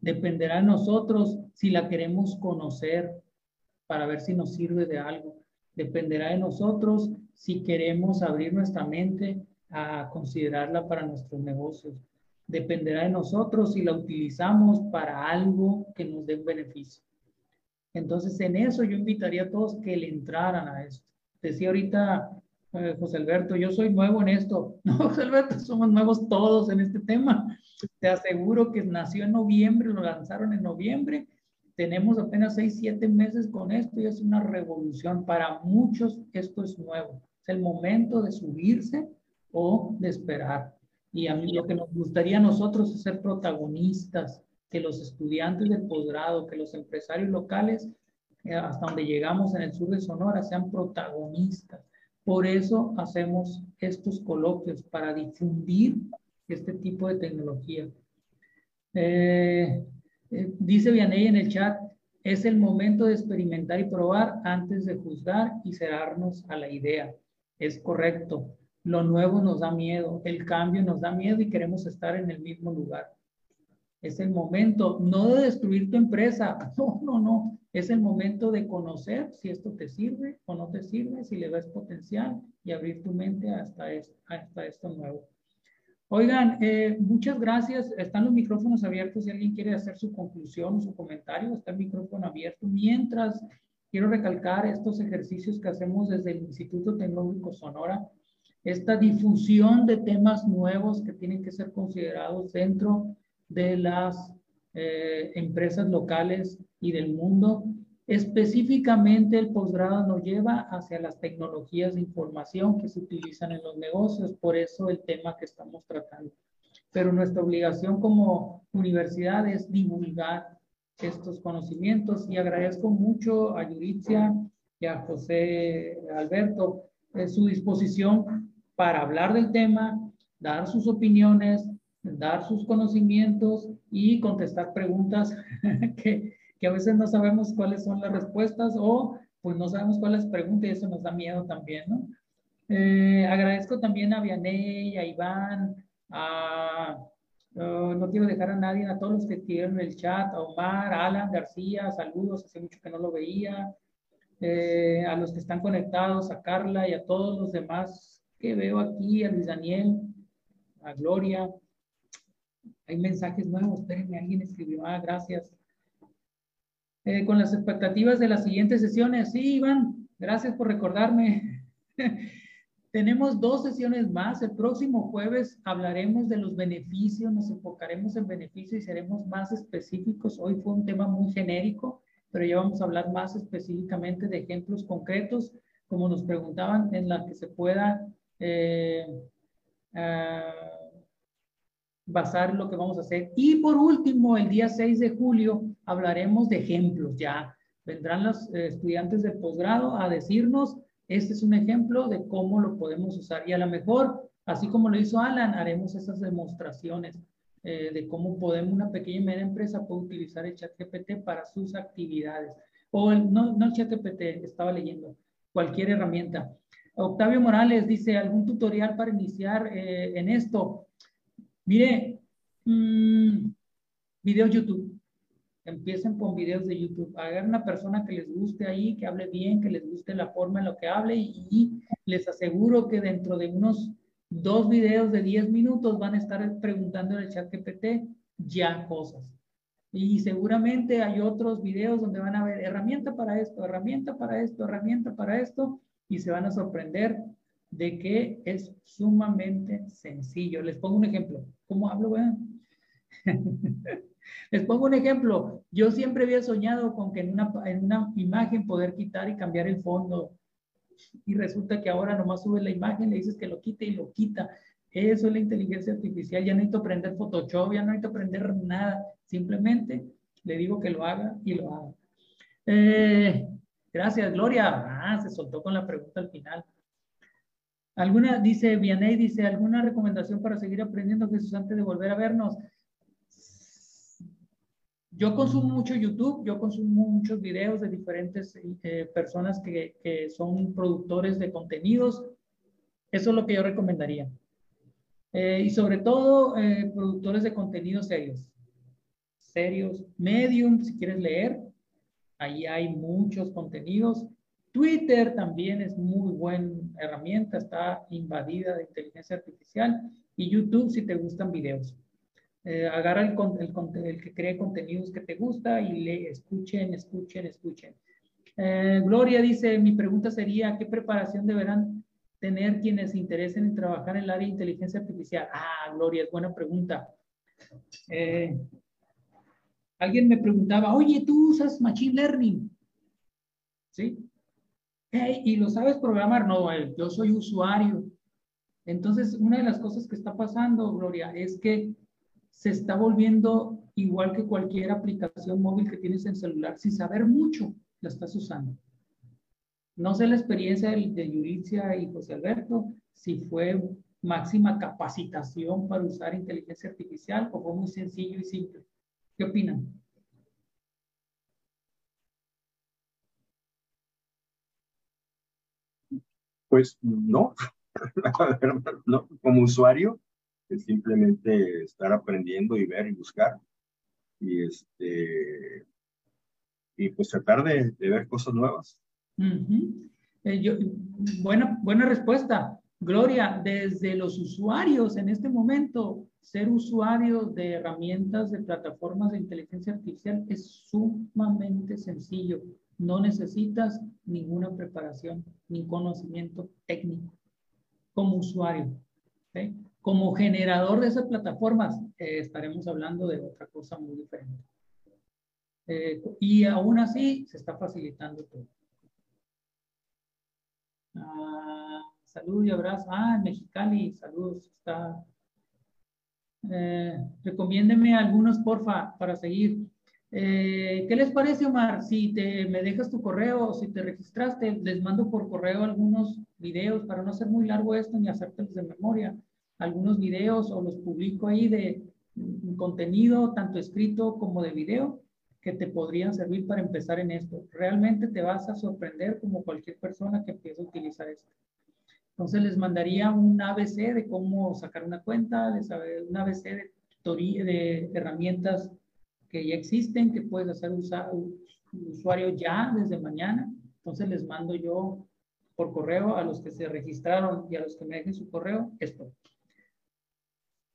Dependerá de nosotros si la queremos conocer para ver si nos sirve de algo. Dependerá de nosotros si queremos abrir nuestra mente a considerarla para nuestros negocios. Dependerá de nosotros si la utilizamos para algo que nos dé un beneficio. Entonces, en eso yo invitaría a todos que le entraran a esto. Decía ahorita eh, José Alberto, yo soy nuevo en esto. No, José Alberto, somos nuevos todos en este tema. Te aseguro que nació en noviembre, lo lanzaron en noviembre. Tenemos apenas seis, siete meses con esto y es una revolución. Para muchos esto es nuevo. Es el momento de subirse o de esperar. Y a mí lo que nos gustaría a nosotros es ser protagonistas, que los estudiantes de posgrado, que los empresarios locales, eh, hasta donde llegamos en el sur de Sonora, sean protagonistas por eso hacemos estos coloquios para difundir este tipo de tecnología. Eh, eh, dice Vianey en el chat, es el momento de experimentar y probar antes de juzgar y cerrarnos a la idea. Es correcto. Lo nuevo nos da miedo, el cambio nos da miedo y queremos estar en el mismo lugar. Es el momento no de destruir tu empresa, no, no, no, es el momento de conocer si esto te sirve o no te sirve, si le ves potencial y abrir tu mente hasta esto, hasta esto nuevo. Oigan, eh, muchas gracias. Están los micrófonos abiertos si alguien quiere hacer su conclusión o su comentario. Está el micrófono abierto. Mientras, quiero recalcar estos ejercicios que hacemos desde el Instituto Tecnológico Sonora, esta difusión de temas nuevos que tienen que ser considerados dentro de las eh, empresas locales y del mundo. Específicamente el posgrado nos lleva hacia las tecnologías de información que se utilizan en los negocios, por eso el tema que estamos tratando. Pero nuestra obligación como universidad es divulgar estos conocimientos y agradezco mucho a Yuritzia y a José Alberto su disposición para hablar del tema, dar sus opiniones, dar sus conocimientos y contestar preguntas que, que a veces no sabemos cuáles son las respuestas o pues no sabemos cuáles preguntas y eso nos da miedo también, ¿no? Eh, agradezco también a Vianey, a Iván, a, uh, no quiero dejar a nadie, a todos los que escribieron en el chat, a Omar, a Alan García, saludos, hace mucho que no lo veía, eh, a los que están conectados, a Carla y a todos los demás que veo aquí, a Luis Daniel, a Gloria. Hay mensajes nuevos, espérenme, alguien escribió, ah, gracias. Eh, con las expectativas de las siguientes sesiones, sí, Iván, gracias por recordarme. Tenemos dos sesiones más. El próximo jueves hablaremos de los beneficios, nos enfocaremos en beneficios y seremos más específicos. Hoy fue un tema muy genérico, pero ya vamos a hablar más específicamente de ejemplos concretos, como nos preguntaban, en la que se pueda eh, ah, basar lo que vamos a hacer. Y por último, el día 6 de julio hablaremos de ejemplos. Ya vendrán los eh, estudiantes de posgrado a decirnos este es un ejemplo de cómo lo podemos usar y a lo mejor, así como lo hizo Alan, haremos esas demostraciones eh, de cómo podemos, una pequeña y media empresa puede utilizar el chat GPT para sus actividades. O el, no, no el chat GPT, estaba leyendo, cualquier herramienta. Octavio Morales dice, ¿algún tutorial para iniciar eh, en esto? Mire, mmm, video YouTube empiecen con videos de YouTube, hagan una persona que les guste ahí, que hable bien, que les guste la forma en lo que hable y, les aseguro que dentro de unos dos videos de 10 minutos van a estar preguntando en el chat GPT ya cosas. Y seguramente hay otros videos donde van a ver herramienta para esto, herramienta para esto, herramienta para esto, y se van a sorprender de que es sumamente sencillo. Les pongo un ejemplo. ¿Cómo hablo? Les pongo un ejemplo. Yo siempre había soñado con que en una, en una imagen poder quitar y cambiar el fondo. Y resulta que ahora nomás sube la imagen, le dices que lo quite y lo quita. Eso es la inteligencia artificial. Ya no necesito aprender Photoshop, ya no necesito aprender nada. Simplemente le digo que lo haga y lo haga. Eh, gracias, Gloria. Ah, se soltó con la pregunta al final. ¿Alguna, dice Vianey, dice, ¿alguna recomendación para seguir aprendiendo, Jesús, antes de volver a vernos? Yo consumo mucho YouTube, yo consumo muchos videos de diferentes eh, personas que, que, son productores de contenidos. Eso es lo que yo recomendaría. Eh, y sobre todo, eh, productores de contenidos serios. Serios. Medium, si quieres leer. Ahí hay muchos contenidos. Twitter también es muy buena herramienta, está invadida de inteligencia artificial. Y YouTube si te gustan videos. Eh, agarra el, el, el, que cree contenidos que te gusta y le escuchen, escuchen, escuchen. Eh, Gloria dice, mi pregunta sería, ¿qué preparación deberán tener quienes se interesen en trabajar en el área de inteligencia artificial? Ah, Gloria, es buena pregunta. Eh, alguien me preguntaba, oye, ¿tú usas Machine Learning? ¿Sí? ¿Y lo sabes programar? No, yo soy usuario. Entonces, una de las cosas que está pasando, Gloria, es que se está volviendo igual que cualquier aplicación móvil que tienes en celular. Sin saber mucho, la estás usando. No sé la experiencia de, de Yuritzia y José Alberto, si fue máxima capacitación para usar inteligencia artificial o fue muy sencillo y simple. ¿Qué opinan? Pues no. Como usuario, es simplemente estar aprendiendo y ver y buscar. Y este y pues tratar de, ver cosas nuevas. Eh, yo, buena, buena respuesta. Gloria, desde los usuarios en este momento, ser usuario de herramientas de plataformas de inteligencia artificial es sumamente sencillo. No necesitas ninguna preparación ni conocimiento técnico como usuario. ¿okay? Como generador de esas plataformas, eh, estaremos hablando de otra cosa muy diferente. Eh, y aún así, se está facilitando todo. Ah, salud y abrazo. Ah, en Mexicali, saludos. Está. Eh, recomiéndeme algunos, porfa, para seguir. Eh, ¿Qué les parece, Omar? Si te, me dejas tu correo, si te registraste, les mando por correo algunos videos para no hacer muy largo esto ni hacértelos de memoria algunos videos o los publico ahí de contenido, tanto escrito como de video, que te podrían servir para empezar en esto. Realmente te vas a sorprender como cualquier persona que empiece a utilizar esto. Entonces les mandaría un ABC de cómo sacar una cuenta, un ABC de, de herramientas que ya existen, que puedes hacer usar, usuario ya desde mañana. Entonces les mando yo por correo a los que se registraron y a los que me dejen su correo esto.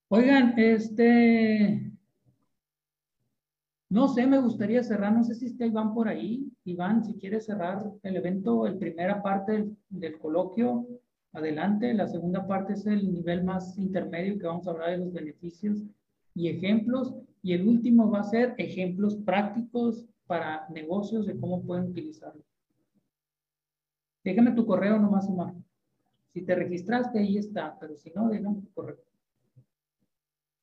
Oigan, este, no sé, me gustaría cerrar, no sé si está Iván por ahí. Iván, si quiere cerrar el evento, la primera parte del, coloquio, adelante. La segunda parte es el nivel más intermedio que vamos a hablar de los beneficios y ejemplos. Y el último va a ser ejemplos prácticos para negocios de cómo pueden utilizarlo. Déjame tu correo nomás, Omar. Si te registraste, ahí está, pero si no, déjame tu correo.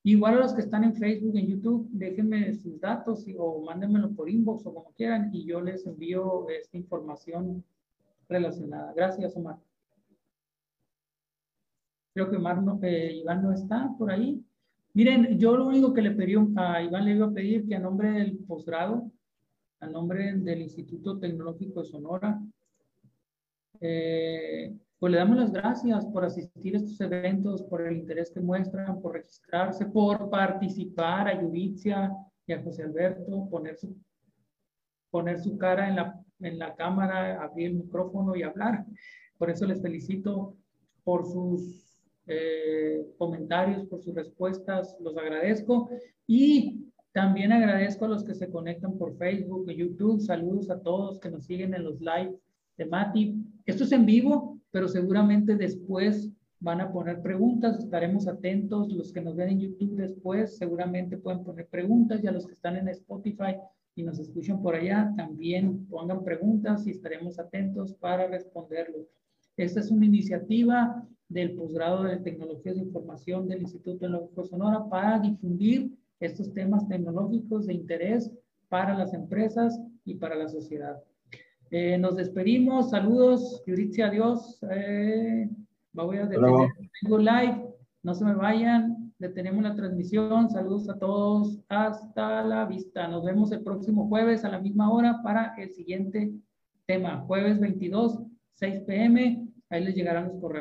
Igual a los que están en Facebook, en YouTube, déjenme sus datos o mándenmelo por inbox o como quieran y yo les envío esta información relacionada. Gracias, Omar. Creo que Omar no, eh, Iván no está por ahí. Miren, yo lo único que le pedí a Iván le iba a pedir que a nombre del posgrado, a nombre del Instituto Tecnológico de Sonora, eh, pues le damos las gracias por asistir a estos eventos, por el interés que muestran, por registrarse, por participar a Yudicia y a José Alberto, poner su, poner su cara en la, en la cámara, abrir el micrófono y hablar. Por eso les felicito por sus eh, comentarios, por sus respuestas, los agradezco. Y también agradezco a los que se conectan por Facebook y YouTube. Saludos a todos que nos siguen en los live de Mati. Esto es en vivo, pero seguramente después van a poner preguntas. Estaremos atentos. Los que nos ven en YouTube después seguramente pueden poner preguntas. Y a los que están en Spotify y nos escuchan por allá, también pongan preguntas y estaremos atentos para responderlos. Esta es una iniciativa del posgrado de Tecnologías de Información del Instituto Tecnológico Sonora para difundir estos temas tecnológicos de interés para las empresas y para la sociedad. Eh, nos despedimos, saludos, Yuritzia, adiós. Eh, voy a detener. el live, no se me vayan, detenemos la transmisión, saludos a todos, hasta la vista. Nos vemos el próximo jueves a la misma hora para el siguiente tema, jueves 22, 6 pm, ahí les llegarán los correos.